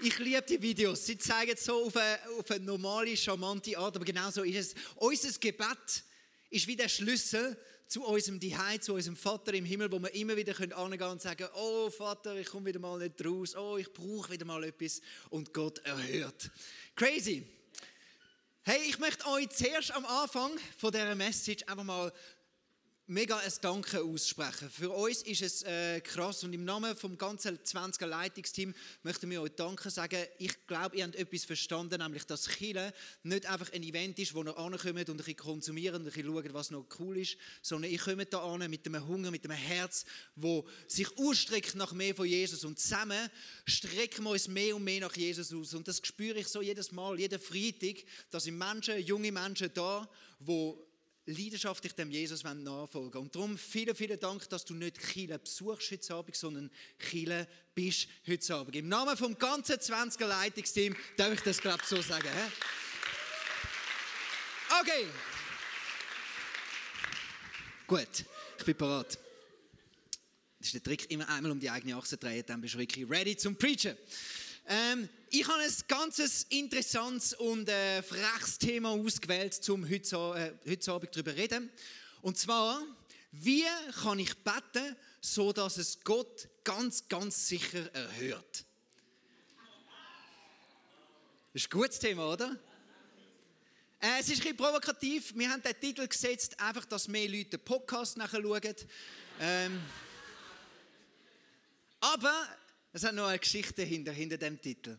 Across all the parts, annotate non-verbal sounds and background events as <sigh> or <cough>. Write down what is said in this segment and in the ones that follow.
Ich liebe die Videos. Sie zeigen so auf eine, auf eine normale, charmante Art, aber genau so ist es. Unser Gebet ist wie der Schlüssel zu unserem Zuhause, zu unserem Vater im Himmel, wo wir immer wieder angehen können und sagen, oh Vater, ich komme wieder mal nicht raus, oh, ich brauche wieder mal etwas und Gott erhört. Crazy. Hey, ich möchte euch zuerst am Anfang von dieser Message einfach mal mega ein Danke aussprechen. Für uns ist es äh, krass und im Namen vom ganzen 20er Leitungsteam möchten wir euch Danke sagen. Ich glaube, ihr habt etwas verstanden, nämlich dass Chile nicht einfach ein Event ist, wo ihr ankommt und ein bisschen konsumieren und ein bisschen schaut, was noch cool ist, sondern ihr kommt da an mit einem Hunger, mit einem Herz, wo sich ausstreckt nach mehr von Jesus und zusammen strecken wir uns mehr und mehr nach Jesus aus und das spüre ich so jedes Mal, jeden Freitag, dass sind Menschen, junge Menschen da, wo leidenschaftlich dem Jesus nachfolgen Und darum vielen, vielen Dank, dass du nicht Chile besuchst heute Abend, sondern Chile bist heute Abend. Im Namen vom ganzen 20er Leitungsteam darf ich das, glaube ich, so sagen. He? Okay. Gut, ich bin bereit. Das ist der Trick, immer einmal um die eigene Achse drehen, dann bist du wirklich ready zum Preachen. Ähm, ich habe ein ganz interessantes und äh, freches Thema ausgewählt, um heute, äh, heute Abend darüber zu reden. Und zwar, wie kann ich beten, so dass es Gott ganz, ganz sicher erhört? Das ist ein gutes Thema, oder? Äh, es ist ein bisschen provokativ. Wir haben den Titel gesetzt, einfach, dass mehr Leute den Podcast nachher schauen. Ähm, aber es hat noch eine Geschichte hinter, hinter dem Titel.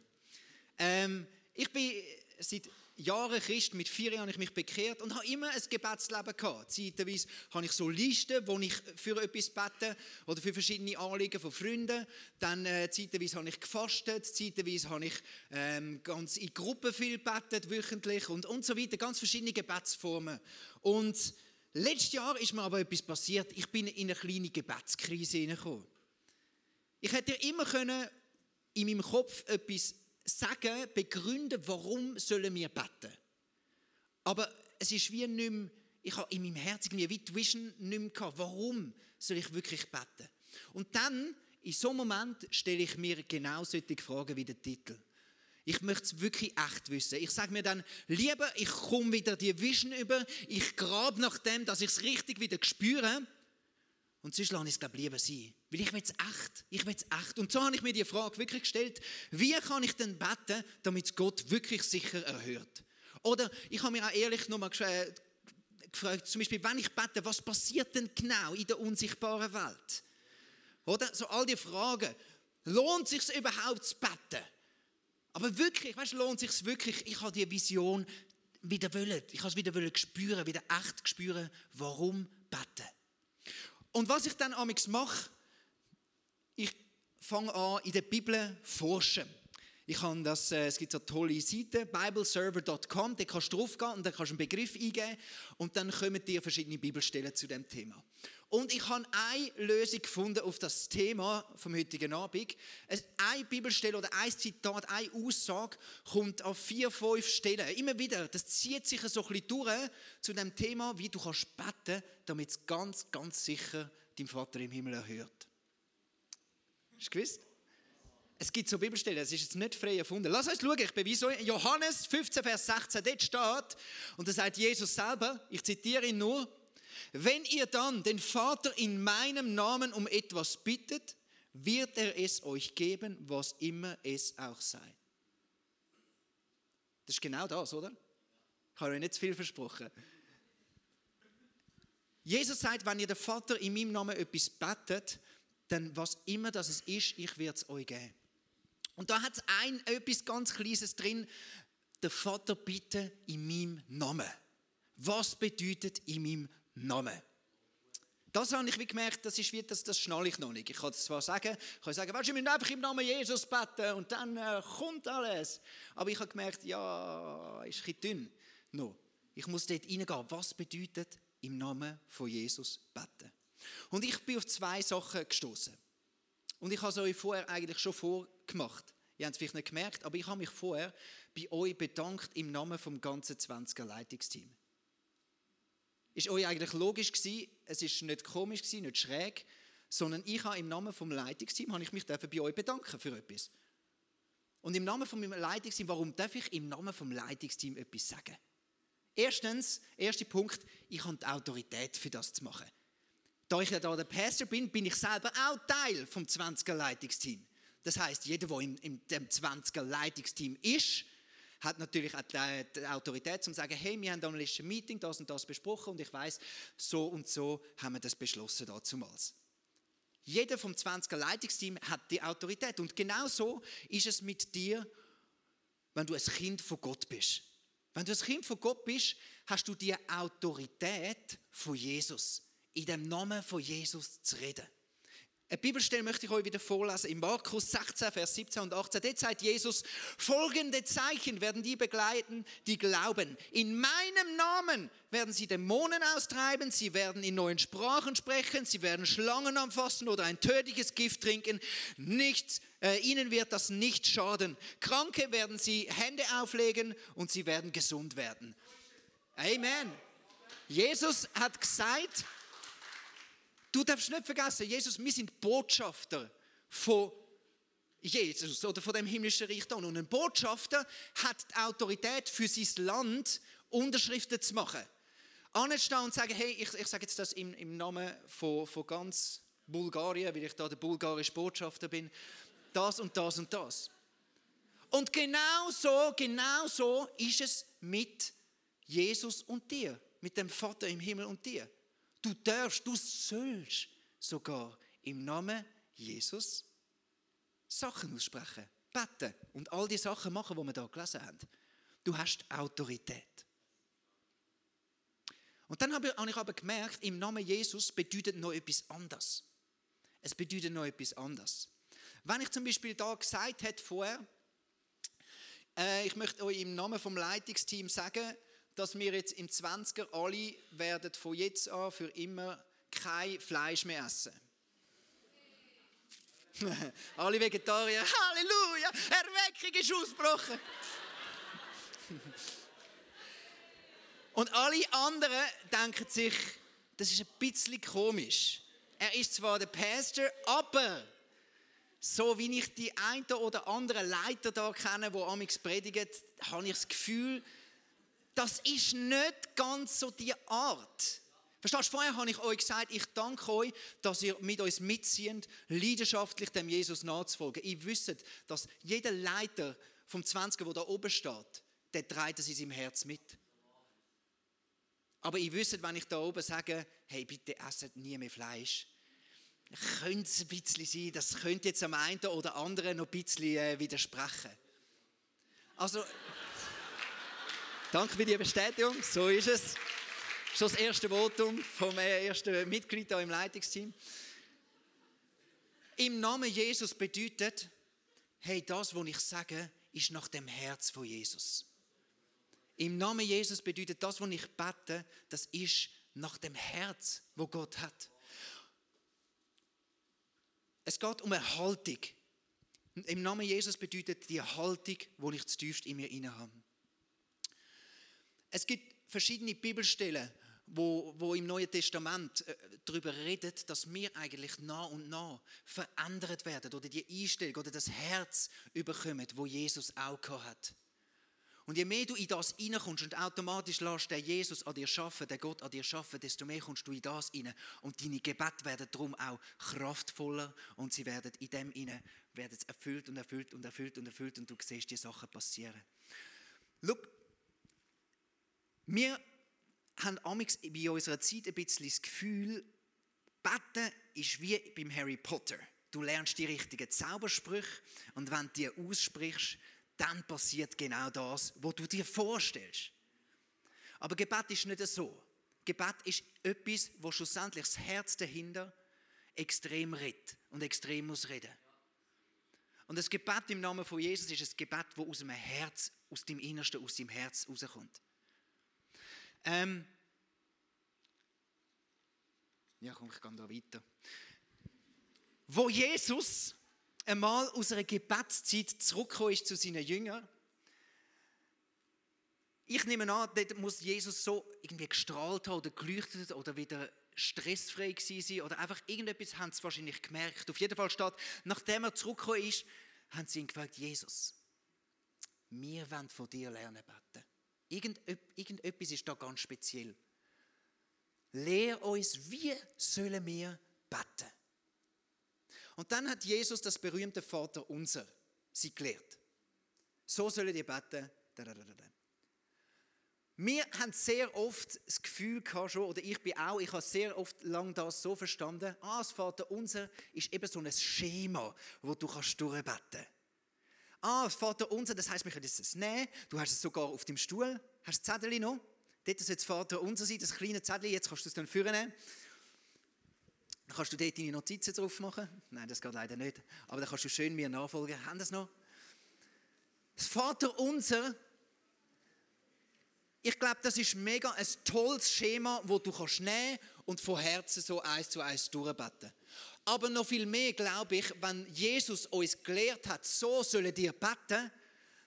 Ähm, ich bin seit Jahren Christ, mit vier Jahren habe ich mich bekehrt und habe immer ein Gebetsleben gehabt. Zeitweise habe ich so Listen, wo ich für etwas bete oder für verschiedene Anliegen von Freunden. Dann äh, zeitweise habe ich gefastet, zeitweise habe ich ähm, ganz in Gruppen viel gebetet, wöchentlich und, und so weiter. Ganz verschiedene Gebetsformen. Und letztes Jahr ist mir aber etwas passiert. Ich bin in eine kleine Gebetskrise hineingekommen. Ich hätte immer können in meinem Kopf etwas sagen, begründen, warum sollen wir beten. Aber es ist wie nicht mehr, ich habe in meinem Herzen wie die Vision nicht mehr gehabt. Warum soll ich wirklich beten? Und dann, in so einem Moment, stelle ich mir genau solche Fragen wie der Titel. Ich möchte es wirklich echt wissen. Ich sage mir dann, lieber, ich komme wieder die Vision über, ich grabe nach dem, dass ich es richtig wieder spüre und sonst lasse ich es, glaube ich, lieber sein. Weil ich will es echt. Ich will es echt. Und so habe ich mir die Frage wirklich gestellt, wie kann ich denn beten, damit Gott wirklich sicher erhört? Oder ich habe mir auch ehrlich nochmal gefragt, zum Beispiel, wenn ich bete, was passiert denn genau in der unsichtbaren Welt? Oder? So all die Fragen. Lohnt es sich überhaupt zu beten? Aber wirklich, weißt, lohnt es sich wirklich? Ich habe die Vision wieder wollen. Ich habe es wieder wollen spüren, wieder echt spüren, warum beten. Und was ich dann amigs mache, ich fange an, in der Bibel zu forschen. Ich habe das, äh, es gibt so tolle Seite, bibleserver.com, da kannst du draufgehen und dann kannst du einen Begriff eingeben und dann kommen dir verschiedene Bibelstellen zu dem Thema. Und ich habe eine Lösung gefunden auf das Thema vom heutigen Abend. Eine Bibelstelle oder ein Zitat, eine Aussage kommt an vier, fünf Stellen. Immer wieder, das zieht sich so ein bisschen durch zu dem Thema, wie du kannst beten, damit es ganz, ganz sicher dein Vater im Himmel erhört. Hast du gewusst? Es gibt so Bibelstellen, es ist jetzt nicht frei erfunden. Lass uns schauen, ich beweise euch. Johannes 15, Vers 16, dort steht, und da sagt Jesus selber, ich zitiere ihn nur, wenn ihr dann den Vater in meinem Namen um etwas bittet, wird er es euch geben, was immer es auch sei. Das ist genau das, oder? Ich habe euch nicht zu viel versprochen. Jesus sagt, wenn ihr den Vater in meinem Namen etwas betet, dann was immer das ist, ich werde es euch geben. Und da hat es ein etwas ganz Kleines drin, der Vater bitte in meinem Namen. Was bedeutet in meinem Namen? Das habe ich wie gemerkt, das ist wie, das, das schnalle ich noch nicht. Ich kann es zwar sagen, ich kann sagen, weißt du, wir müssen einfach im Namen Jesus beten und dann äh, kommt alles. Aber ich habe gemerkt, ja, ist ein bisschen dünn. No. Ich muss dort reingehen. Was bedeutet im Namen von Jesus beten? Und ich bin auf zwei Sachen gestoßen. Und ich habe es euch vorher eigentlich schon vorgemacht. Ihr habt es vielleicht nicht gemerkt, aber ich habe mich vorher bei euch bedankt im Namen vom ganzen 20er Leitungsteam. Ist euch eigentlich logisch gewesen, es ist nicht komisch gewesen, nicht schräg, sondern ich habe im Namen vom Leitungsteam habe ich mich bei euch bedanken für etwas. Und im Namen vom Leitungsteam, warum darf ich im Namen vom Leitungsteam etwas sagen? Erstens, erster Punkt, ich habe die Autorität für das zu machen. Da ich ja da der Pastor bin, bin ich selber auch Teil vom 20er Leitungsteam. Das heißt, jeder, der in, in dem 20er Leitungsteam ist, hat natürlich auch die, Autorität, um zu sagen, hey, wir haben am letzten Meeting das und das besprochen und ich weiß, so und so haben wir das beschlossen damals. Jeder vom 20er Leitungsteam hat die Autorität und genau so ist es mit dir, wenn du ein Kind von Gott bist. Wenn du ein Kind von Gott bist, hast du die Autorität von Jesus in dem Namen von Jesus zu reden. Eine Bibelstelle möchte ich euch wieder vorlesen. In Markus 16, Vers 17 und 18. Dort sagt Jesus, folgende Zeichen werden die begleiten, die glauben. In meinem Namen werden sie Dämonen austreiben, sie werden in neuen Sprachen sprechen, sie werden Schlangen anfassen oder ein tödliches Gift trinken. Nichts, äh, ihnen wird das nicht schaden. Kranke werden sie Hände auflegen und sie werden gesund werden. Amen. Jesus hat gesagt, Du darfst nicht vergessen, Jesus, wir sind Botschafter von Jesus oder von dem himmlischen Reich. Und ein Botschafter hat die Autorität für sein Land, Unterschriften zu machen. Anstehen und sagen, hey, ich, ich sage jetzt das im, im Namen von, von ganz Bulgarien, weil ich da der bulgarische Botschafter bin, das und das und das. Und genau so, genau so ist es mit Jesus und dir, mit dem Vater im Himmel und dir. Du darfst, du sollst sogar im Namen Jesus Sachen aussprechen, beten und all die Sachen machen, die wir da gelesen haben. Du hast Autorität. Und dann habe ich aber gemerkt, im Namen Jesus bedeutet noch etwas anderes. Es bedeutet noch etwas anderes. Wenn ich zum Beispiel da gesagt hätte vorher, äh, ich möchte euch im Namen vom Leitungsteam sagen, dass wir jetzt im 20er alle werden von jetzt an für immer kein Fleisch mehr essen. <laughs> alle Vegetarier, Halleluja, Erweckung ist ausgebrochen. <laughs> Und alle anderen denken sich, das ist ein bisschen komisch. Er ist zwar der Pastor, aber so wie ich die einen oder anderen Leiter da kenne, die amigs predigen, habe ich das Gefühl, das ist nicht ganz so die Art. Verstehst du, vorher habe ich euch gesagt, ich danke euch, dass ihr mit uns mitzieht, leidenschaftlich dem Jesus nachzufolgen. Ihr wisst, dass jeder Leiter vom 20er, der da oben steht, der trägt es in seinem Herz mit. Aber ihr wisst, wenn ich da oben sage, hey, bitte esset nie mehr Fleisch, könnte es ein bisschen sein, das könnte jetzt am einen oder anderen noch ein bisschen äh, widersprechen. Also, Danke für die Bestätigung. So ist es. Schon das erste Votum vom äh, ersten Mitglied im Leitungsteam. Im Namen Jesus bedeutet, hey, das, was ich sage, ist nach dem Herz von Jesus. Im Namen Jesus bedeutet das, was ich bete, das ist nach dem Herz, wo Gott hat. Es geht um eine Haltung. Im Namen Jesus bedeutet die Haltung, die ich zutiefst in mir inne habe. Es gibt verschiedene Bibelstellen, wo, wo im Neuen Testament äh, darüber redet, dass wir eigentlich nah und nah verändert werden oder die Einstellung oder das Herz überkommen, wo Jesus auch hat. Und je mehr du in das hineinkommst und automatisch lässt der Jesus an dir schaffen, der Gott an dir schaffen, desto mehr kommst du in das hinein. Und deine Gebete werden darum auch kraftvoller und sie werden in dem hinein werden erfüllt und erfüllt und erfüllt und erfüllt und du siehst die Sachen passieren. Schau, wir haben amix bei unserer Zeit ein bisschen das Gefühl, Beten ist wie beim Harry Potter. Du lernst die richtigen Zaubersprüche und wenn du die aussprichst, dann passiert genau das, was du dir vorstellst. Aber Gebet ist nicht so. Gebet ist etwas, wo schlussendlich das Herz dahinter extrem redet und extrem muss reden. Und das Gebet im Namen von Jesus ist ein Gebet, das aus dem Herz, aus dem Innersten, aus dem Herz rauskommt. Ähm ja, komm, ich gehe da weiter. Wo Jesus einmal aus einer Gebetszeit zurückgekommen ist zu seinen Jüngern, ich nehme an, dort muss Jesus so irgendwie gestrahlt haben oder geleuchtet oder wieder stressfrei gewesen sein oder einfach irgendetwas haben sie wahrscheinlich gemerkt. Auf jeden Fall steht, nachdem er zurückgekommen ist, haben sie ihn gefragt, Jesus, wir wollen von dir lernen beten. Irgendetwas ist da ganz speziell. Lehr uns, wie sollen wir beten? Und dann hat Jesus das berühmte Vater unser sie gelehrt. So sollen die beten. Wir haben sehr oft das Gefühl gehabt schon, oder ich bin auch, ich habe sehr oft lang das so verstanden, ah, das Vater unser ist eben so ein Schema, wo du kannst durchbeten. Ah, Vater unser, das heißt, wir können es nehmen, du hast es sogar auf dem Stuhl, hast das Zettel noch, dort soll das Vater unser sein, das kleine Zettel, jetzt kannst du es dann führen. Kannst du dort deine Notizen drauf machen? Nein, das geht leider nicht. Aber dann kannst du schön mir nachfolgen. Haben das noch? Das Vater unser, ich glaube, das ist mega ein tolles Schema, wo du kannst nehmen und von Herzen so eins zu eins durchbeten. Aber noch viel mehr glaube ich, wenn Jesus uns gelehrt hat, so sollen dir beten,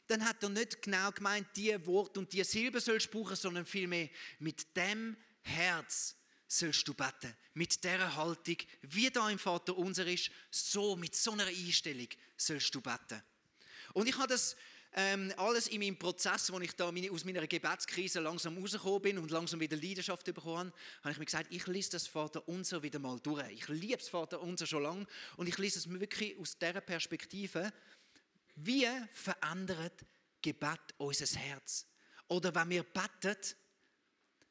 dann hat er nicht genau gemeint, die Wort und die Silbe sollst du brauchen, sondern vielmehr mit dem Herz sollst du beten. Mit dieser Haltung, wie da im Vater unser ist, so mit so einer Einstellung sollst du beten. Und ich habe das ähm, alles in meinem Prozess, wo ich da aus meiner Gebetskrise langsam rausgekommen bin und langsam wieder Leidenschaft bekommen habe, habe ich mir gesagt, ich lese das Vater unser wieder mal durch. Ich liebe das Vater unser schon lange und ich lese es wirklich aus dieser Perspektive. Wie verändert Gebet unser Herz? Oder wenn wir beten,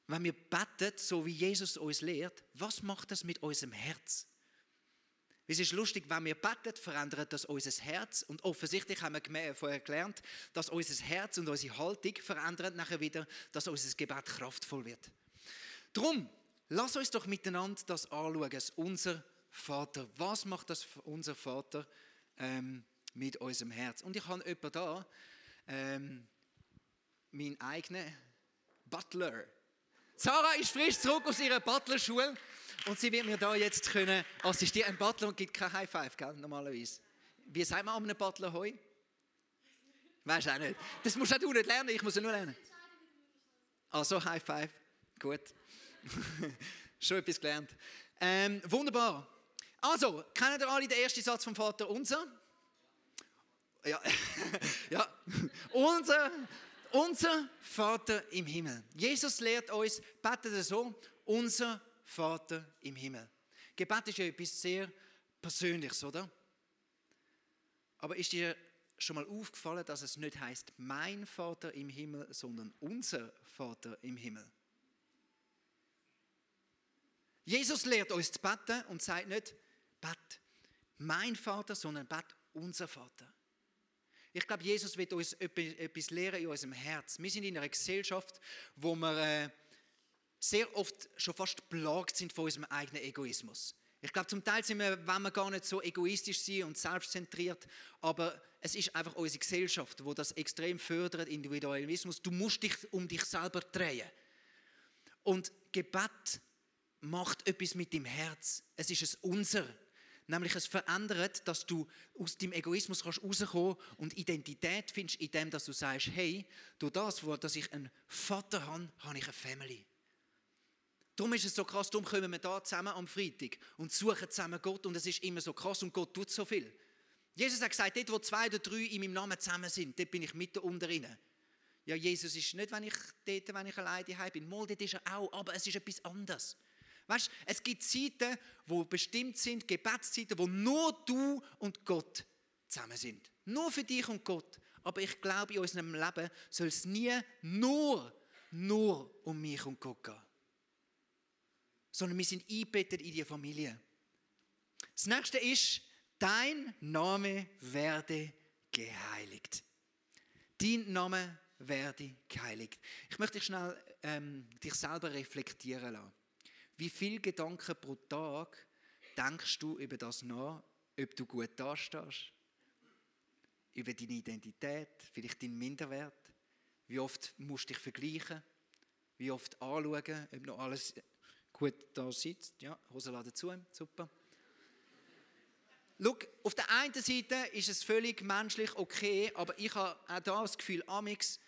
wenn wir beten, so wie Jesus uns lehrt, was macht das mit unserem Herz? Es ist lustig, wenn wir beten, verändert das unser Herz. Und offensichtlich haben wir vorher gelernt, dass unser Herz und unsere Haltung verändert nachher wieder, dass unser Gebet kraftvoll wird. Drum, lass uns doch miteinander das anschauen, unser Vater. Was macht das unser Vater ähm, mit unserem Herz? Und ich habe jemanden da, ähm, meinen eigenen Butler. Sarah ist frisch zurück aus ihrer Butlerschule und sie wird mir da jetzt können assistieren. Ein Butler gibt kein High Five, gell, normalerweise. Wie sagt man einem Butler Hoi? Weißt du auch nicht. Das musst auch du nicht lernen, ich muss es nur lernen. Also High Five, gut. <laughs> Schon etwas gelernt. Ähm, wunderbar. Also, kennen ihr alle den ersten Satz vom Vater unser? Ja, <laughs> ja. unser unser Vater im Himmel. Jesus lehrt uns, betet so, unser Vater im Himmel. Gebet ist ja etwas sehr Persönliches, oder? Aber ist dir schon mal aufgefallen, dass es nicht heißt mein Vater im Himmel, sondern unser Vater im Himmel? Jesus lehrt uns zu beten und sagt nicht, bet mein Vater, sondern bet unser Vater. Ich glaube, Jesus wird uns etwas lehren in unserem Herz. Wir sind in einer Gesellschaft, wo wir äh, sehr oft schon fast belagt sind von unserem eigenen Egoismus. Ich glaube, zum Teil sind wir, wenn wir gar nicht so egoistisch sind und selbstzentriert, aber es ist einfach unsere Gesellschaft, wo das extrem fördert, Individualismus. Du musst dich um dich selber drehen. Und Gebet macht etwas mit dem Herz. Es ist es unser. Nämlich es verändert, dass du aus dem Egoismus kannst und Identität findest, indem dass du sagst, hey, durch das, dass ich einen Vater habe, habe ich eine Family. Darum ist es so krass, darum kommen wir da zusammen am Freitag und suchen zusammen Gott und es ist immer so krass und Gott tut so viel. Jesus hat gesagt, dort wo zwei oder drei in meinem Namen zusammen sind, dort bin ich mitten unter ihnen. Ja, Jesus ist nicht, wenn ich dort, wenn ich alleine daheim bin. Mal, dort ist er auch, aber es ist etwas anderes. Weißt, es gibt Zeiten, wo bestimmt sind, Gebetszeiten, wo nur du und Gott zusammen sind. Nur für dich und Gott. Aber ich glaube, in unserem Leben soll es nie nur, nur um mich und Gott gehen. Sondern wir sind eingebettet in die Familie. Das nächste ist, dein Name werde geheiligt. Dein Name werde geheiligt. Ich möchte dich schnell ähm, dich selber reflektieren lassen. Wie viele Gedanken pro Tag denkst du über das nach, ob du gut dastehst? Über deine Identität, vielleicht deinen Minderwert? Wie oft musst du dich vergleichen? Wie oft anschauen, ob noch alles gut da sitzt? Ja, Hosenladen zu, super. Schau, auf der einen Seite ist es völlig menschlich okay, aber ich habe auch da das Gefühl, Amix,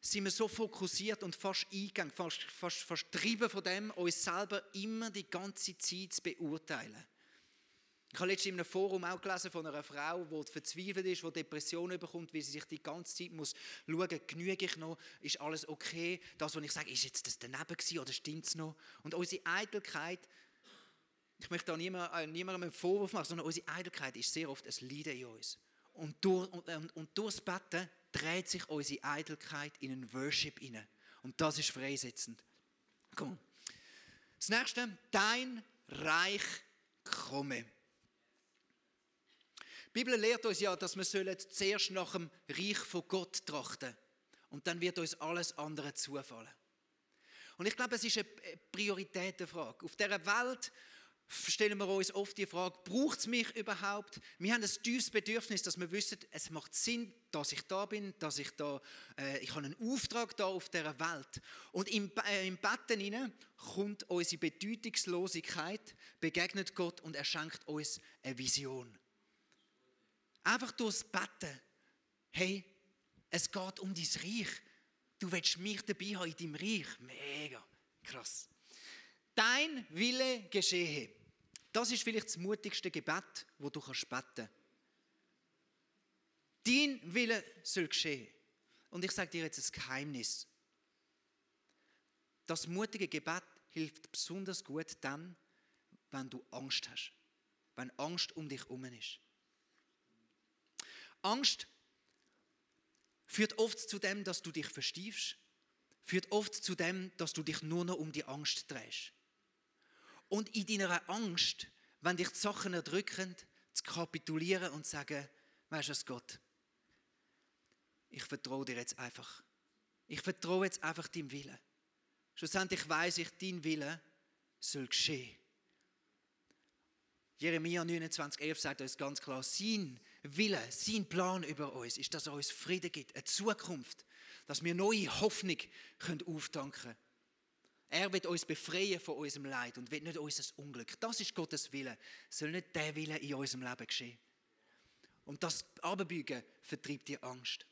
sind wir so fokussiert und fast eingegangen, fast, fast, fast von dem, uns selber immer die ganze Zeit zu beurteilen. Ich habe letztens in einem Forum auch gelesen von einer Frau, die verzweifelt ist, die Depressionen bekommt, weil sie sich die ganze Zeit muss schauen, genüge ich noch, ist alles okay, das, was ich sage, ist jetzt das daneben gewesen oder stimmt es noch? Und unsere Eitelkeit, ich möchte da äh, niemandem einen Vorwurf machen, sondern unsere Eitelkeit ist sehr oft ein Leiden in uns. Und, durch, und, und, und durchs Betten dreht sich unsere Eitelkeit in einen Worship hinein. Und das ist freisetzend. Komm. Das nächste, dein Reich komme. Die Bibel lehrt uns ja, dass wir zuerst nach dem Reich von Gott trachten und dann wird uns alles andere zufallen. Und ich glaube, es ist eine Prioritätenfrage. Auf dieser Welt stellen wir uns oft die Frage, braucht es mich überhaupt? Wir haben ein tiefes Bedürfnis, dass wir wissen, es macht Sinn, dass ich da bin, dass ich da, äh, ich habe einen Auftrag da auf dieser Welt. Und im, äh, im Betten hinein kommt unsere Bedeutungslosigkeit, begegnet Gott und er schenkt uns eine Vision. Einfach durchs Betten. Hey, es geht um dein Reich. Du willst mich dabei haben in deinem Reich. Mega krass. Dein Wille geschehe. Das ist vielleicht das mutigste Gebet, wo du kannst beten. Dein Wille soll geschehen. Und ich sage dir jetzt ein Geheimnis. Das mutige Gebet hilft besonders gut dann, wenn du Angst hast. Wenn Angst um dich herum ist. Angst führt oft zu dem, dass du dich verstiefst, führt oft zu dem, dass du dich nur noch um die Angst drehst. Und in deiner Angst, wenn dich die Sachen erdrücken, zu kapitulieren und zu sagen, weißt du was, Gott, ich vertraue dir jetzt einfach. Ich vertraue jetzt einfach deinem Willen. Schlussendlich weiß ich, dein Wille soll geschehen. Jeremia 29,11 sagt uns ganz klar, sein Wille, sein Plan über uns ist, dass er uns Frieden gibt, eine Zukunft, dass wir neue Hoffnung können auftanken können. Er wird uns befreien von unserem Leid und wird nicht unser Unglück. Das ist Gottes Wille. Soll nicht der Wille in unserem Leben geschehen. Und das Abbeugen vertreibt die Angst.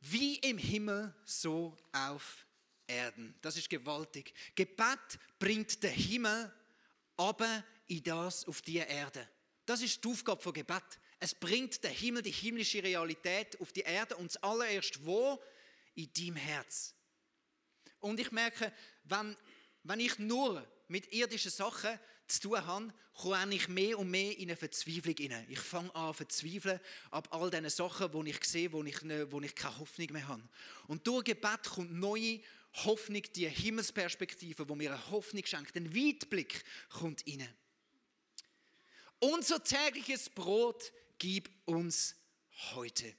Wie im Himmel, so auf Erden. Das ist gewaltig. Gebet bringt den Himmel aber in das auf die Erde. Das ist die Aufgabe von Gebet. Es bringt den Himmel, die himmlische Realität auf die Erde und zuallererst wo? In deinem Herz. Und ich merke, wenn, wenn ich nur mit irdischen Sachen zu tun habe, komme ich mehr und mehr in eine Verzweiflung hinein. Ich fange an zu verzweifeln ab all diesen Sachen, wo ich sehe, wo ich, wo ich keine Hoffnung mehr habe. Und durch Gebet kommt neue Hoffnung, die Himmelsperspektive, wo mir eine Hoffnung schenkt, ein Weitblick kommt rein. Unser tägliches Brot gib uns heute.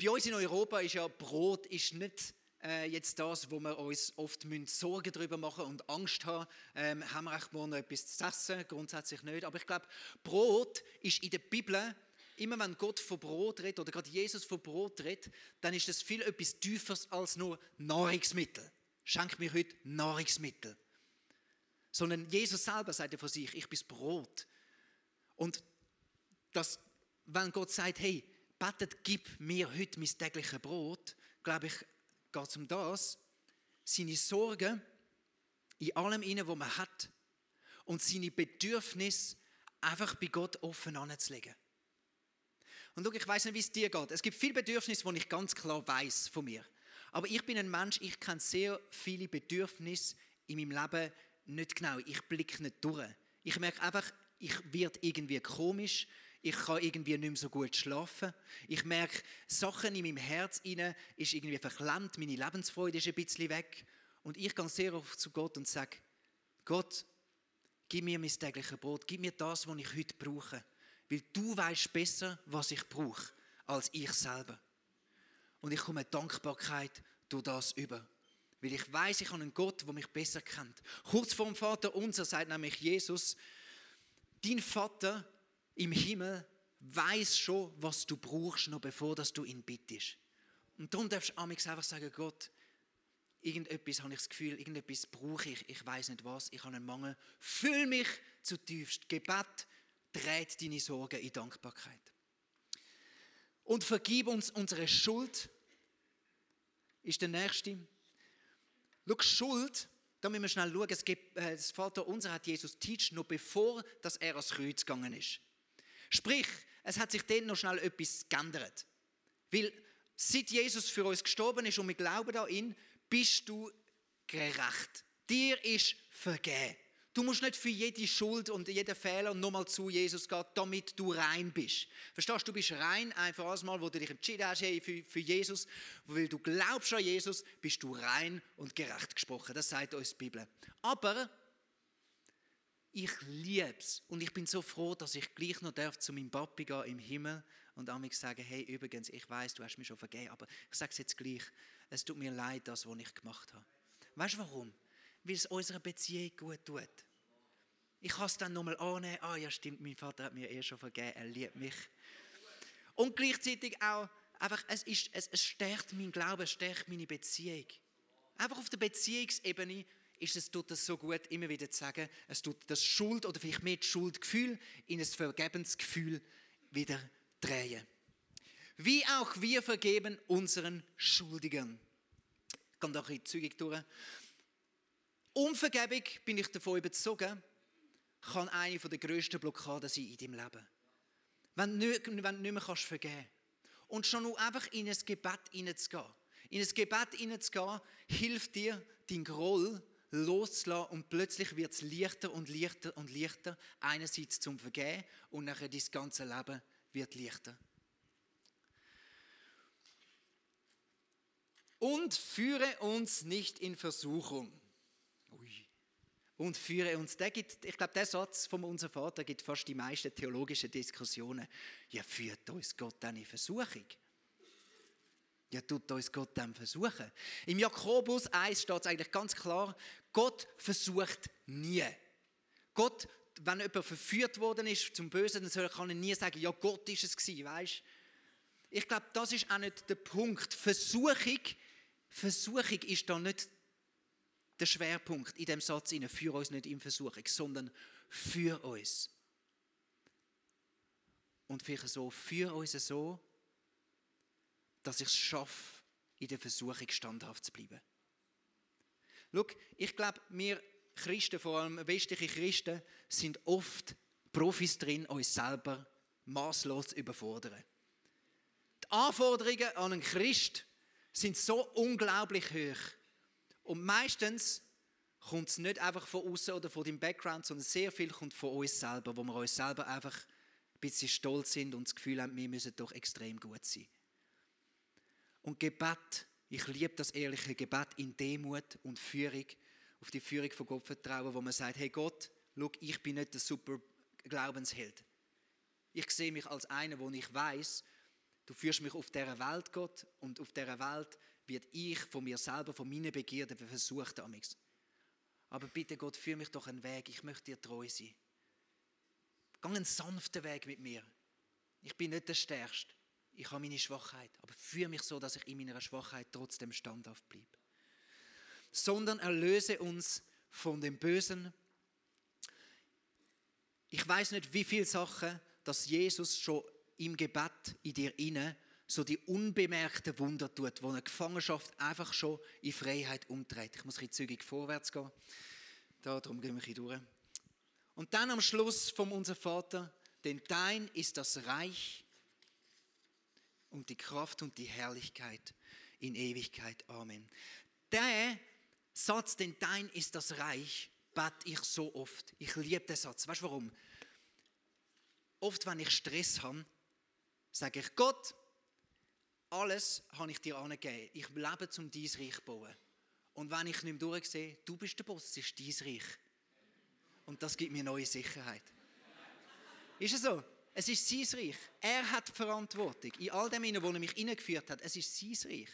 Bei uns in Europa ist ja Brot ist nicht äh, jetzt das, wo wir uns oft Sorgen darüber machen und Angst haben, ähm, haben wir echt morgen noch etwas zu essen? Grundsätzlich nicht. Aber ich glaube, Brot ist in der Bibel, immer wenn Gott von Brot redet oder gerade Jesus von Brot redet, dann ist das viel etwas Tieferes als nur Nahrungsmittel. Schenk mir heute Nahrungsmittel. Sondern Jesus selber sagt ja von sich, ich bin das Brot. Und das, wenn Gott sagt, hey, betet, gib mir heute mein tägliches Brot, glaube ich, geht es um das, seine Sorgen in allem inne, was man hat und seine Bedürfnisse einfach bei Gott offen anzulegen. Und schau, ich weiß nicht, wie es dir geht. Es gibt viele Bedürfnisse, die ich ganz klar weiß von mir. Aber ich bin ein Mensch, ich kenne sehr viele Bedürfnisse in meinem Leben nicht genau. Ich blicke nicht durch. Ich merke einfach, ich werde irgendwie komisch ich kann irgendwie nicht mehr so gut schlafen. Ich merke, Sachen in meinem Herz inne ist irgendwie verklemmt, meine Lebensfreude ist ein bisschen weg. Und ich gehe sehr oft zu Gott und sage, Gott, gib mir mein tägliches Brot, gib mir das, was ich heute brauche. Weil du weißt besser, was ich brauche, als ich selber. Und ich komme Dankbarkeit durch das über. Weil ich weiß, ich habe einen Gott, der mich besser kennt. Kurz vor dem Vater unser sagt nämlich Jesus, dein Vater im Himmel weiß schon, was du brauchst, noch bevor dass du ihn bittest. Und darum darfst du einfach sagen, Gott, irgendetwas habe ich das Gefühl, irgendetwas brauche ich, ich weiß nicht was, ich habe einen Mangel. Füll mich zutiefst. Gebet dreht deine Sorgen in Dankbarkeit. Und vergib uns unsere Schuld, ist der nächste. Schau, Schuld, da müssen wir schnell schauen, es gibt, äh, das Vater unser hat Jesus teach, noch bevor dass er ans Kreuz gegangen ist. Sprich, es hat sich dann noch schnell etwas geändert. Weil seit Jesus für uns gestorben ist und wir glauben an ihn, bist du gerecht. Dir ist vergeben. Du musst nicht für jede Schuld und jeden Fehler nochmal zu Jesus gehen, damit du rein bist. Verstehst du? Du bist rein, einfach einmal, wo du dich entschieden hast hey, für, für Jesus, weil du glaubst an Jesus, bist du rein und gerecht gesprochen. Das sagt uns die Bibel. Aber ich liebe es. Und ich bin so froh, dass ich gleich noch darf zu meinem Papi gehen im Himmel und an mich sagen, hey, übrigens, ich weiß, du hast mir schon vergeben, aber ich sage es jetzt gleich, es tut mir leid, das, was ich gemacht habe. Weißt du warum? Weil es unserer Beziehung gut tut. Ich kann es dann nochmal annehmen, ah ja stimmt, mein Vater hat mir eh schon vergeben, er liebt mich. Und gleichzeitig auch, einfach, es, ist, es, es stärkt meinen Glauben, es stärkt meine Beziehung. Einfach auf der Beziehungsebene ist es tut es so gut, immer wieder zu sagen, es tut das Schuld oder vielleicht mehr das Schuldgefühl in ein Vergebensgefühl wieder drehen. Wie auch wir vergeben unseren Schuldigern. Ich gehe da ein bisschen zügig durch. Unvergebung, bin ich davon überzeugt, kann eine der grössten Blockaden sein in deinem Leben. Wenn du nicht, mehr kannst vergeben Und schon nur einfach in ein Gebet hineinzugehen. In ein Gebet hineinzugehen, hilft dir, dein Groll loszulassen und plötzlich wird es leichter und leichter und leichter, einerseits zum Vergehen und nachher dein ganze Leben wird leichter. Und führe uns nicht in Versuchung. Und führe uns. Der gibt, ich glaube, der Satz von unserem Vater gibt fast die meisten theologischen Diskussionen. Ja, führt uns Gott dann in Versuchung? Ja, tut uns Gott dann versuchen. Im Jakobus 1 steht es eigentlich ganz klar, Gott versucht nie. Gott, wenn jemand verführt worden ist zum Bösen, dann kann er nie sagen, ja, Gott ist es gewesen, weißt? Ich glaube, das ist auch nicht der Punkt. Versuchung, Versuchung ist da nicht der Schwerpunkt in dem Satz, für uns nicht in Versuchung, sondern für uns. Und vielleicht so, für uns so, dass ich es schaffe, in der Versuchung standhaft zu bleiben. Schau, ich glaube, wir Christen, vor allem westliche Christen, sind oft Profis drin, uns selber maßlos zu überfordern. Die Anforderungen an einen Christ sind so unglaublich hoch. Und meistens kommt es nicht einfach von außen oder von dem Background, sondern sehr viel kommt von uns selber, wo wir uns selber einfach ein bisschen stolz sind und das Gefühl haben, wir müssen doch extrem gut sein. Und Gebet, ich liebe das ehrliche Gebet in Demut und Führung, auf die Führung von Gott vertrauen, wo man sagt, hey Gott, schau, ich bin nicht der super Glaubensheld. Ich sehe mich als einer, wo ich weiß, du führst mich auf dieser Welt, Gott, und auf dieser Welt wird ich von mir selber, von meinen Begierden versucht amix. Aber bitte Gott, führ mich doch einen Weg. Ich möchte dir treu sein. Geh einen sanften Weg mit mir. Ich bin nicht der Stärkste. Ich habe meine Schwachheit. Aber führe mich so, dass ich in meiner Schwachheit trotzdem standhaft bleibe. Sondern erlöse uns von dem Bösen. Ich weiß nicht, wie viele Sachen, dass Jesus schon im Gebet in dir inne so die unbemerkten Wunder tut, wo eine Gefangenschaft einfach schon in Freiheit umdreht. Ich muss ein zügig vorwärts gehen. Da, darum gehen wir durch. Und dann am Schluss vom Unser Vater, denn dein ist das Reich und die Kraft und die Herrlichkeit in Ewigkeit. Amen. Der Satz, denn dein ist das Reich, bete ich so oft. Ich liebe den Satz. Weißt du warum? Oft, wenn ich Stress habe, sage ich, Gott, alles habe ich dir angegeben. Ich lebe zum dein Reich bauen. Und wenn ich nicht mehr durchsehe, du bist der Boss, es ist dein Reich. Und das gibt mir neue Sicherheit. Ist es so? Es ist sein Reich. Er hat die Verantwortung. In all dem, wo er mich hineingeführt hat, es ist sein Reich.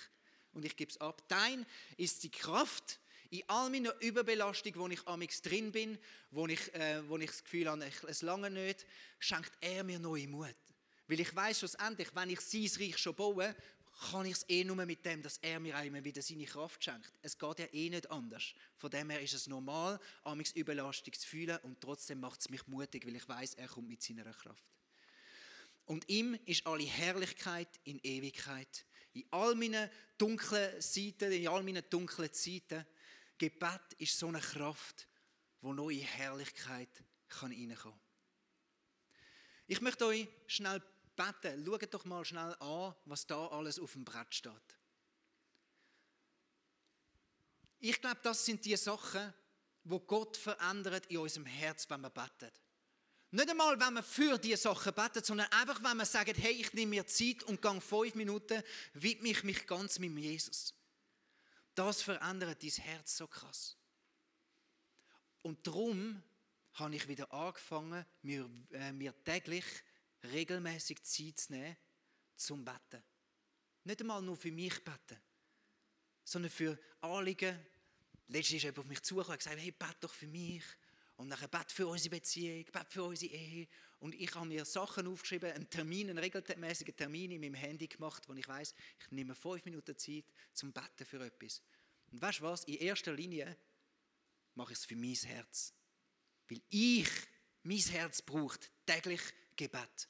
Und ich gebe es ab. Dein ist die Kraft, in all meiner Überbelastung, wo ich amix drin bin, wo ich, äh, wo ich das Gefühl habe, es lange nicht, schenkt er mir neue Mut. Weil ich weiß schlussendlich, wenn ich sein Reich schon baue, kann ich es eh nur mit dem, dass er mir immer wieder seine Kraft schenkt. Es geht ja eh nicht anders. Von dem her ist es normal, amix Überlastung zu fühlen und trotzdem macht es mich mutig, weil ich weiß, er kommt mit seiner Kraft. Und ihm ist alle Herrlichkeit in Ewigkeit. In all meinen dunklen Seiten, in all meinen dunklen Zeiten, Gebet ist so eine Kraft, wo neue Herrlichkeit kann reinkommen kann. Ich möchte euch schnell beten. Schaut doch mal schnell an, was da alles auf dem Brett steht. Ich glaube, das sind die Sachen, wo Gott verändert in unserem Herz, wenn wir beten. Nicht einmal, wenn wir für diese Sachen beten, sondern einfach, wenn wir sagen, hey, ich nehme mir Zeit und gehe fünf Minuten, widme ich mich ganz mit Jesus. Das verändert dein Herz so krass. Und darum habe ich wieder angefangen, mir, äh, mir täglich regelmäßig Zeit zu nehmen zum Betten. Nicht einmal nur für mich beten, sondern für Anliegen. Letztens ist jemand auf mich zugekommen und gesagt, hey, bete doch für mich. Und nachher bet für unsere Beziehung, bet für unsere Ehe. Und ich habe mir Sachen aufgeschrieben, einen Termin, einen regelmäßigen Termin in meinem Handy gemacht, wo ich weiß, ich nehme fünf Minuten Zeit zum Betten für etwas. Und weißt du was? In erster Linie mache ich es für mein Herz. Weil ich, mein Herz braucht täglich Gebet.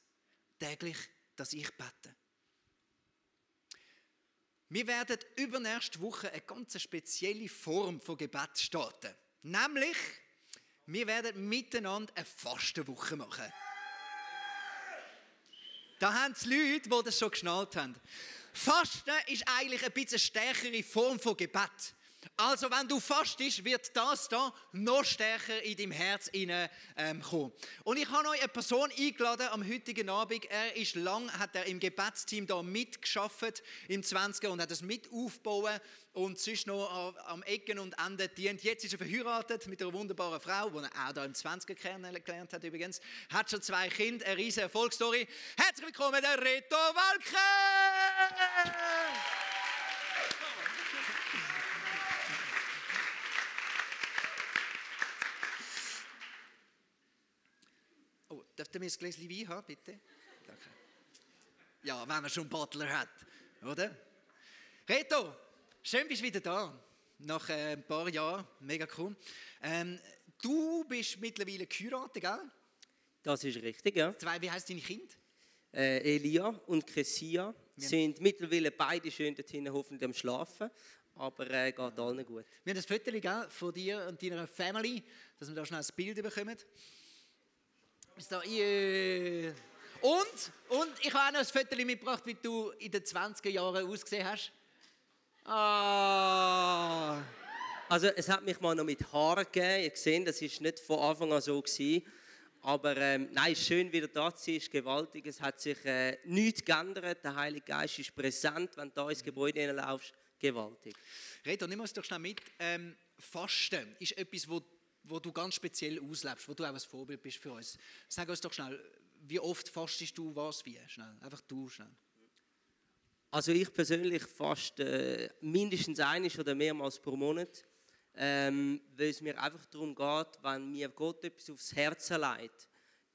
Täglich, dass ich bete. Wir werden übernächste Woche eine ganz spezielle Form von Gebet starten. Nämlich wir werden miteinander eine Fastenwoche machen. Da haben es Leute, die das schon geschnallt haben. Fasten ist eigentlich ein bisschen stärkere Form von Gebet. Also wenn du fastest, wird das da noch stärker in deinem Herz hinein, ähm. Und ich habe euch eine Person eingeladen am heutigen Abend. Er ist lang, hat er im Gebetsteam da mitgeschafft im 20er und hat es mit aufgebaut und sonst noch am Ecken und Enden dient. Jetzt ist er verheiratet mit einer wunderbaren Frau, die er auch da im 20er kennengelernt hat übrigens. Hat schon zwei Kinder, eine riesige Erfolgsstory. Herzlich willkommen, der Reto Walke! Dürft ihr mir ein Gläschen Wein haben, bitte? Danke. Ja, wenn man schon einen Butler hat, oder? Reto, schön bist du wieder da. Nach äh, ein paar Jahren, mega cool. Ähm, du bist mittlerweile geheiratet, gell? Das ist richtig, ja. Zwei, wie heißt deine Kind? Äh, Elia und Kessia ja. sind mittlerweile beide schön dort hinten hoffentlich am Schlafen, aber äh, geht allen gut. Wir haben ein Foto von dir und deiner Family, dass wir da schnell ein Bild bekommen. Da, yeah. Und, und ich habe auch noch ein Foto mitgebracht, wie du in den 20er Jahren ausgesehen hast. Ah. Also es hat mich mal noch mit Haaren gegeben. Ihr seht, das war nicht von Anfang an so. Gewesen. Aber ähm, nein, schön wieder da zu sein, ist gewaltig. Es hat sich äh, nichts geändert. Der Heilige Geist ist präsent, wenn du da ins Gebäude hineinlaufst. Gewaltig. Reto, nimm uns doch schnell mit. Ähm, Fasten ist etwas, wo wo du ganz speziell auslebst, wo du auch ein Vorbild bist für uns. Sag uns doch schnell, wie oft fastest du was wie? Schnell, einfach du schnell. Also ich persönlich fast äh, mindestens eines oder mehrmals pro Monat, ähm, weil es mir einfach darum geht, wenn mir Gott etwas aufs Herz legt,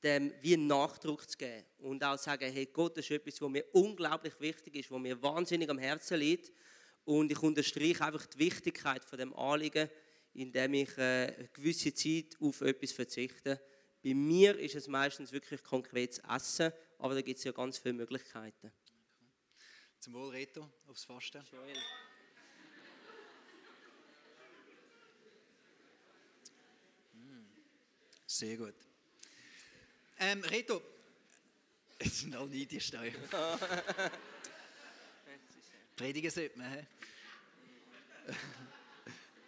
dem wie einen Nachdruck zu geben und auch sagen, hey Gott, das ist etwas, was mir unglaublich wichtig ist, was mir wahnsinnig am Herzen liegt und ich unterstreiche einfach die Wichtigkeit von dem Anliegen, indem ich äh, eine gewisse Zeit auf etwas verzichte. Bei mir ist es meistens wirklich konkretes Essen, aber da gibt es ja ganz viele Möglichkeiten. Zum Wohl, Reto, aufs Fasten. Sehr gut. Ähm, Reto, jetzt sind alle neidisch <laughs> da. Predigen sollte man?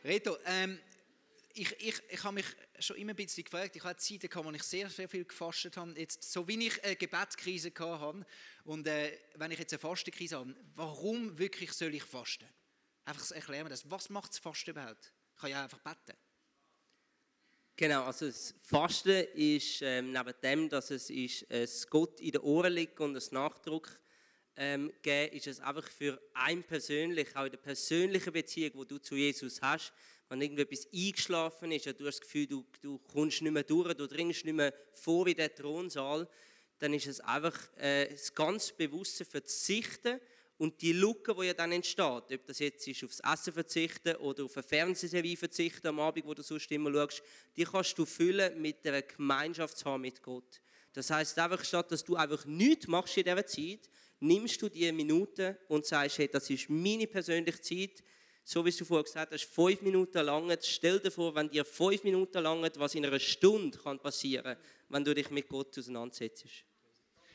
Reto, ähm, ich, ich, ich habe mich schon immer ein bisschen gefragt, ich hatte Zeiten, wo ich sehr, sehr viel gefastet habe. Jetzt, so wie ich eine Gebetskrise hatte und äh, wenn ich jetzt eine Fastenkrise habe, warum wirklich soll ich fasten? Einfach erklären wir das. Was macht das Fasten überhaupt? Ich kann ja einfach beten. Genau, also das Fasten ist ähm, neben dem, dass es ist, es Gott in den Ohren liegt und es Nachdruck ähm, geben, ist es einfach für ein persönlich, auch in der persönlichen Beziehung, wo du zu Jesus hast, wenn irgendetwas eingeschlafen ist, und du hast das Gefühl, du, du kommst nicht mehr durch, du dringst nicht mehr vor in den Thronsaal, dann ist es einfach äh, das ganz bewusste Verzichten und die Lücke, die ja dann entsteht, ob das jetzt ist aufs Essen verzichten oder auf eine Fernsehserie verzichten am Abend, wo du sonst immer schaust, die kannst du füllen mit der Gemeinschaft mit Gott. Das heißt einfach, statt dass du einfach nichts machst in dieser Zeit, nimmst du diese Minuten und sagst, hey, das ist meine persönliche Zeit, so wie du vorher gesagt hast, fünf Minuten lang. Stell dir vor, wenn dir fünf Minuten lang, was in einer Stunde kann passieren kann, wenn du dich mit Gott auseinandersetzt.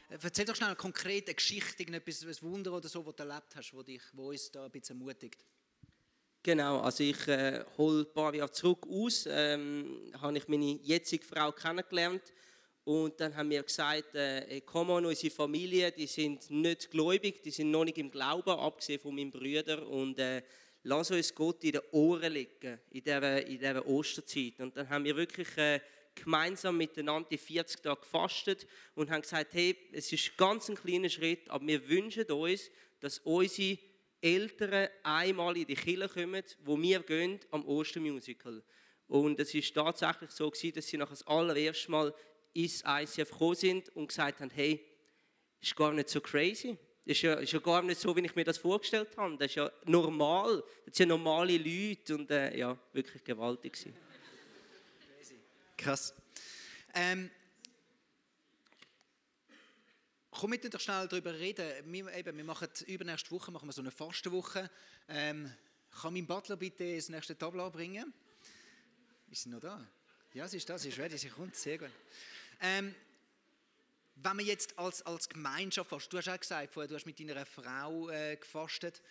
Erzähl doch schnell eine konkrete Geschichte, ein Wunder oder so, was du erlebt hast, wo, dich, wo uns da ein bisschen ermutigt. Genau, also ich äh, hole ein paar Jahre zurück aus, ähm, habe ich meine jetzige Frau kennengelernt und dann haben wir gesagt, äh, komm mal, unsere Familie, die sind nicht gläubig, die sind noch nicht im Glauben, abgesehen von meinem Bruder und äh, lass uns Gott in den Ohren legen in dieser, in dieser Osterzeit. Und dann haben wir wirklich äh, gemeinsam miteinander die 40 Tage gefastet und haben gesagt, hey, es ist ganz ein kleiner Schritt, aber wir wünschen uns, dass unsere Eltern einmal in die Kirche kommen, wo wir gehen am Ostermusical. Und es ist tatsächlich so gewesen, dass sie nach das allererste Mal ins ICF gekommen sind und gesagt haben, hey, ist gar nicht so crazy. Ist ja, ist ja gar nicht so, wie ich mir das vorgestellt habe. Das ist ja normal. Das sind ja normale Leute und äh, ja, wirklich gewaltig gewesen. Krass. Ähm, komm mit doch schnell darüber reden. Wir, eben, wir machen übernächste Woche machen wir so eine Fastenwoche. Ähm, kann mein Butler bitte das nächste Tableau bringen? Ist sie noch da? Ja, sie ist da, sie ist ready, sie kommt, sehr gut. Ähm, wenn man jetzt als, als Gemeinschaft fastet, du hast auch gesagt, vorher, du hast mit deiner Frau äh, gefastet,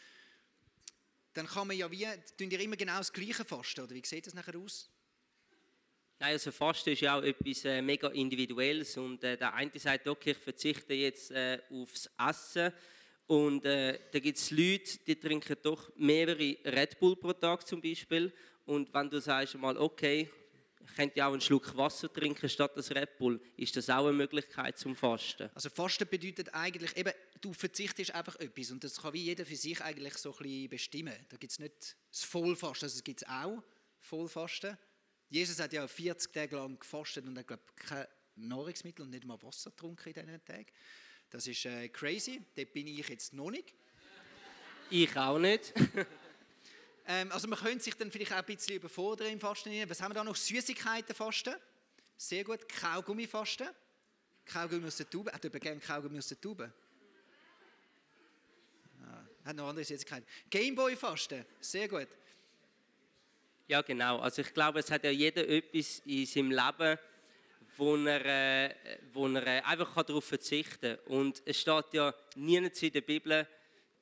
dann kann man ja wie, tun ihr immer genau das Gleiche fasten, oder wie sieht das nachher aus? Nein, also Fasten ist ja auch etwas äh, mega Individuelles und äh, der eine sagt, okay, ich verzichte jetzt äh, aufs Essen und äh, da gibt es Leute, die trinken doch mehrere Red Bull pro Tag zum Beispiel und wenn du sagst mal, okay, könnte ja auch einen Schluck Wasser trinken statt das Red Bull. Ist das auch eine Möglichkeit zum Fasten? Also Fasten bedeutet eigentlich, eben, du verzichtest einfach etwas und das kann wie jeder für sich eigentlich so ein bisschen bestimmen. Da gibt es nicht das Vollfasten, also es gibt auch Vollfasten. Jesus hat ja 40 Tage lang gefastet und hat, glaube kein Nahrungsmittel und nicht mal Wasser getrunken in diesen Tagen. Das ist äh, crazy, dort bin ich jetzt noch nicht. Ich auch nicht. <laughs> Ähm, also man könnte sich dann vielleicht auch ein bisschen überfordern im Fasten. Was haben wir da noch? Süßigkeiten fasten. Sehr gut. Kaugummi fasten. Kaugummi aus der Tube. Hat jemand gerne Kaugummi aus der Tube? Ah, hat noch andere Süßigkeiten. Gameboy fasten. Sehr gut. Ja, genau. Also ich glaube, es hat ja jeder etwas in seinem Leben, wo er, äh, wo er äh, einfach darauf verzichten kann. Und es steht ja nirgends in der Bibel,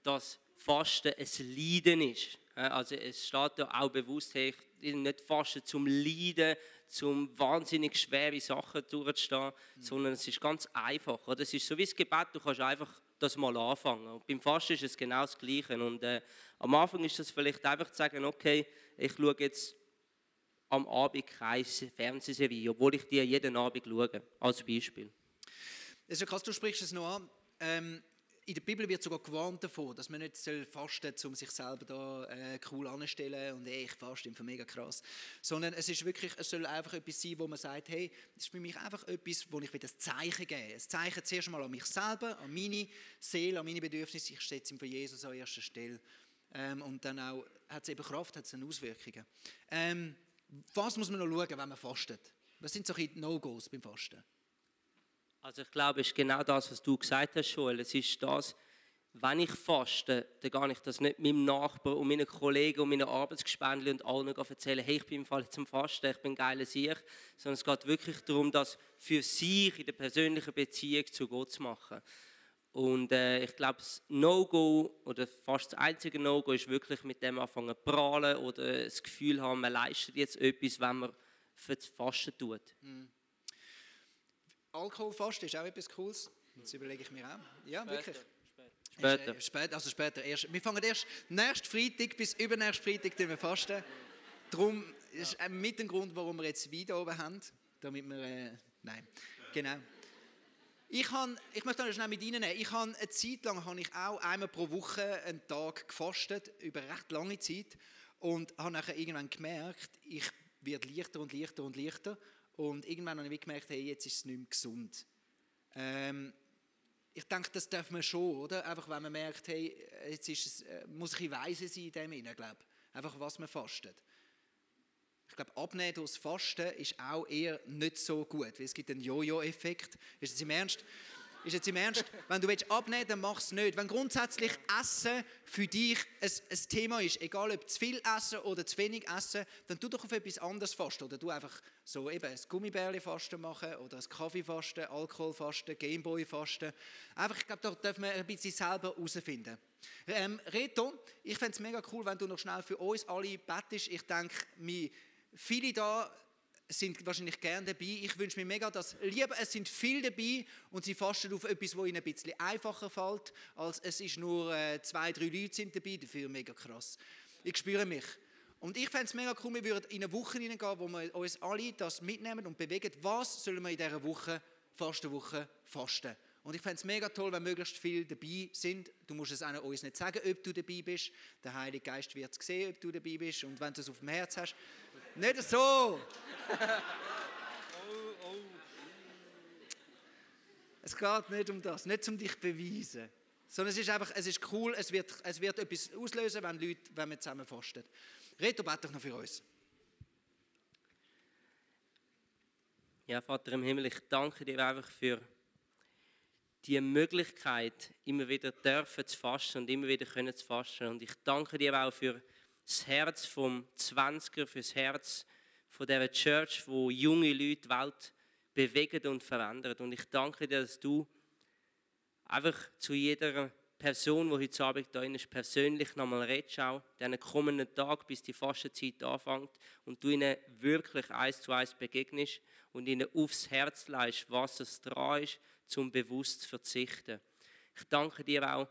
dass Fasten ein Leiden ist. Also es steht ja auch bewusst, hey, nicht fasten zum Leiden, zum wahnsinnig schwere Sachen durchzustehen, mhm. sondern es ist ganz einfach. Es ist so wie das Gebet, du kannst einfach das mal anfangen. Und beim Fasten ist es genau das Gleiche. Und äh, am Anfang ist das vielleicht einfach zu sagen, okay, ich schaue jetzt am Abend keine Fernsehserie, obwohl ich die jeden Abend schaue, als Beispiel. Es ja krass, du sprichst es noch an. Ähm, in der Bibel wird sogar gewarnt davor, dass man nicht soll fasten soll, um sich selber da äh, cool anzustellen und hey, ich faste, ich mega krass. Sondern es ist wirklich, es soll einfach etwas sein, wo man sagt, hey, das ist für mich einfach etwas, wo ich wieder ein Zeichen gebe. Ein Zeichen zuerst mal an mich selber, an meine Seele, an meine Bedürfnisse. Ich setze ihn für Jesus an erster Stelle. Ähm, und dann auch hat es eben Kraft, hat es Auswirkungen. Ähm, was muss man noch schauen, wenn man fastet? Was sind so die No-Gos beim Fasten? Also ich glaube, es ist genau das, was du gesagt hast, Joel. Es ist das, wenn ich faste, dann gehe ich das nicht meinem Nachbarn und meinen Kollegen und meinen Arbeitsgespendli und allen erzählen, hey, ich bin im Fall zum Fasten, ich bin geiler Sieg, sondern es geht wirklich darum, das für sich in der persönlichen Beziehung zu Gott zu machen. Und äh, ich glaube, das No-Go oder fast das einzige No-Go ist wirklich mit dem anfangen zu prahlen oder das Gefühl haben, man leistet jetzt etwas, wenn man für das Fasten tut. Mhm. Alkoholfasten ist auch etwas Cooles. Das überlege ich mir auch. Ja, später, wirklich. Später. Äh, später. Also später. Erst, wir fangen erst nächsten Freitag bis übernächsten Freitag wir fasten. Darum ist ja. mit dem Grund, warum wir jetzt Wein oben haben. Damit wir... Äh, nein, genau. Ich, habe, ich möchte noch schnell mit Ihnen nehmen. Ich habe eine Zeit lang habe ich auch einmal pro Woche einen Tag gefastet, über recht lange Zeit. Und habe nachher irgendwann gemerkt, ich werde leichter und leichter und leichter. Und irgendwann habe ich gemerkt, hey, jetzt ist es nicht mehr gesund. Ähm, ich denke, das darf man schon, oder? Einfach, wenn man merkt, hey, jetzt ist es, äh, muss ich weise sein in dem Sinne, glaube Einfach, was man fastet. Ich glaube, Abnehmen durch das Fasten ist auch eher nicht so gut, weil es gibt einen Jojo-Effekt. Ist es im Ernst? Ist jetzt im Ernst, wenn du abnehmen willst, dann mach es nicht. Wenn grundsätzlich Essen für dich ein, ein, Thema ist, egal ob zu viel essen oder zu wenig essen, dann tu doch auf etwas anderes fasten. Oder du einfach so eben ein Gummibärli-Fasten machen oder ein Kaffeefasten, Alkoholfasten, Gameboy-Fasten. Einfach, ich glaube, da dürfen wir ein bisschen selber herausfinden. Ähm, Reto, ich fände es mega cool, wenn du noch schnell für uns alle bettest. Ich denke, viele da sind wahrscheinlich gerne dabei. Ich wünsche mir mega, dass lieber es sind viele dabei und sie fasten auf etwas, wo ihnen ein bisschen einfacher fällt, als es ist nur äh, zwei, drei Leute sind dabei. Dafür mega krass. Ich spüre mich. Und ich fände es mega cool, wir würden in eine Woche hineingehen, wo wir uns alle das mitnehmen und bewegen. Was sollen wir in dieser Woche, Fastenwoche, fasten? Und ich fände es mega toll, wenn möglichst viele dabei sind. Du musst es auch uns nicht sagen, ob du dabei bist. Der Heilige Geist wird sehen, ob du dabei bist. Und wenn du es auf dem Herz hast, nicht so. <laughs> oh, oh. Es geht nicht um das, nicht um dich zu beweisen. Sondern es ist einfach, es ist cool, es wird, es wird etwas auslösen, wenn, Leute, wenn wir zusammen fasten. Reto, bete doch noch für uns. Ja, Vater im Himmel, ich danke dir einfach für die Möglichkeit, immer wieder dürfen zu fasten und immer wieder können zu fasten. Und ich danke dir auch für das Herz vom 20er, für das Herz von dieser Church, wo junge Leute die Welt bewegen und verändern. Und ich danke dir, dass du einfach zu jeder Person, die heute Abend da ist, persönlich nochmal redest, auch diesen kommenden Tag, bis die Fastenzeit anfängt und du ihnen wirklich eins zu eins begegnest und ihnen aufs Herz leist, was es dran ist, zum bewusst zu verzichten. Ich danke dir auch,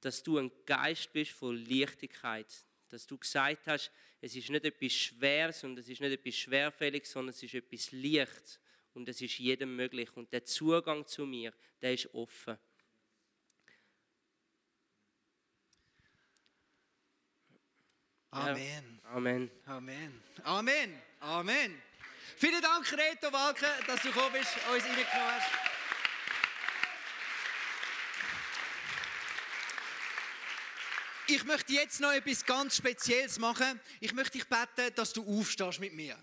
dass du ein Geist bist von Leichtigkeit, dass du gesagt hast, es ist nicht etwas Schweres und es ist nicht etwas Schwerfälliges, sondern es ist etwas Lichts und es ist jedem möglich. Und der Zugang zu mir, der ist offen. Amen. Ja. Amen. Amen. Amen. Amen. Vielen Dank, Reto Walke, dass du gekommen bist, uns reingekommen hast. Ich möchte jetzt noch etwas ganz Spezielles machen. Ich möchte dich bitten, dass du aufstehst mit mir.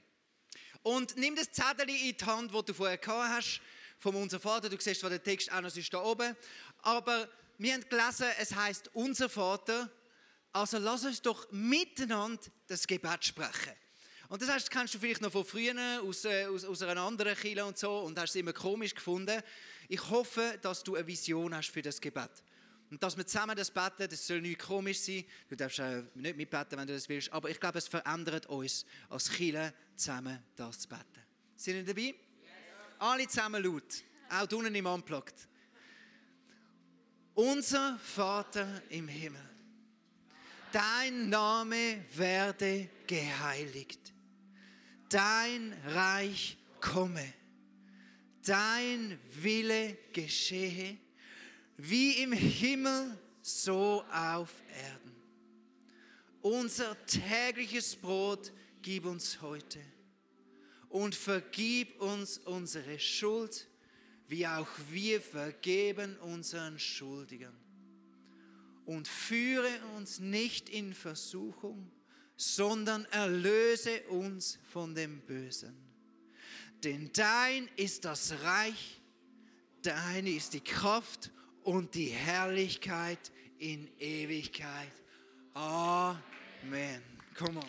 Und nimm das Zettel in die Hand, das du vorher gehabt hast, von unserem Vater. Du siehst zwar den Text auch noch, ist da oben. Aber wir haben gelesen, es heißt unser Vater. Also lass uns doch miteinander das Gebet sprechen. Und das heißt, kennst du vielleicht noch von früher aus, äh, aus, aus einer anderen Kirche und so und hast es immer komisch gefunden. Ich hoffe, dass du eine Vision hast für das Gebet. Und dass wir zusammen das beten, das soll nicht komisch sein. Du darfst auch nicht mitbeten, wenn du das willst. Aber ich glaube, es verändert uns als Chile zusammen das zu beten. Sind ihr dabei? Yes. Alle zusammen laut. Auch unten im Unplugged. Unser Vater im Himmel. Dein Name werde geheiligt. Dein Reich komme. Dein Wille geschehe wie im Himmel, so auf Erden. Unser tägliches Brot gib uns heute und vergib uns unsere Schuld, wie auch wir vergeben unseren Schuldigern. Und führe uns nicht in Versuchung, sondern erlöse uns von dem Bösen. Denn dein ist das Reich, dein ist die Kraft und die Herrlichkeit in Ewigkeit. Amen. Come on.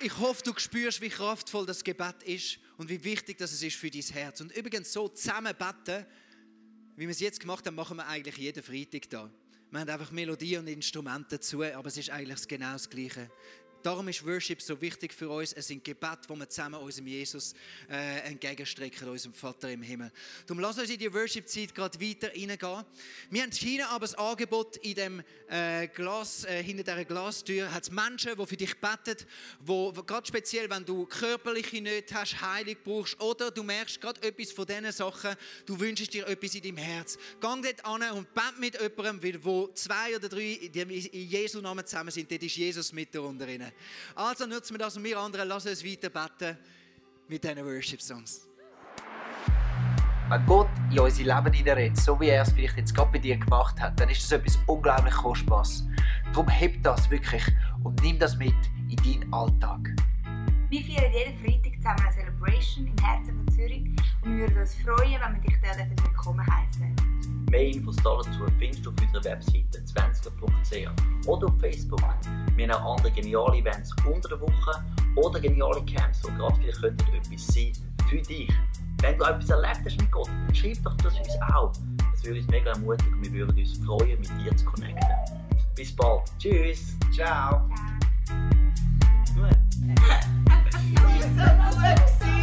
Ich hoffe, du spürst, wie kraftvoll das Gebet ist und wie wichtig das ist für dein Herz. Und übrigens so zusammen beten, wie wir es jetzt gemacht haben, machen wir eigentlich jeden Freitag da. Wir haben einfach Melodie und Instrumente dazu, aber es ist eigentlich genau das Gleiche. Darum ist Worship so wichtig für uns. Es sind Gebete, wo wir zusammen unserem Jesus äh, entgegenstrecken, unserem Vater im Himmel. Darum lass uns in die Worship-Zeit gerade weiter reingehen. Wir haben hier aber das Angebot in dem äh, Glas, äh, hinter dieser Glastür, hat es Menschen, die für dich beten, wo gerade speziell, wenn du körperliche Nöte hast, Heilung brauchst oder du merkst gerade etwas von diesen Sachen, du wünschst dir etwas in deinem Herz. Gang dort an und bete mit jemandem, weil wo zwei oder drei in Jesu Namen zusammen sind, dort ist Jesus mit darunter. Also nutzen wir das und wir anderen lassen uns weiter beten mit diesen Worship-Songs. Wenn Gott in unser Leben hineinredet, so wie er es vielleicht jetzt gerade bei dir gemacht hat, dann ist das etwas unglaublich Kostbares. Darum heb das wirklich und nimm das mit in deinen Alltag. Wir feiern jeden Freitag zusammen eine Celebration im Herzen von Zürich und wir würden uns freuen, wenn wir dich dort willkommen heißen. Mehr Infos dazu findest du auf unserer Webseite 20er.ch oder auf Facebook. Wir haben auch andere geniale Events unter der Woche oder geniale Camps, wo gerade vielleicht könnten etwas sein für dich. Wenn du etwas erlebt hast mit Gott, dann schreib doch das uns auch. Das würde uns mega ermutigen und wir würden uns freuen, mit dir zu connecten. Bis bald. Tschüss. Ciao. Ciao. <laughs> <laughs>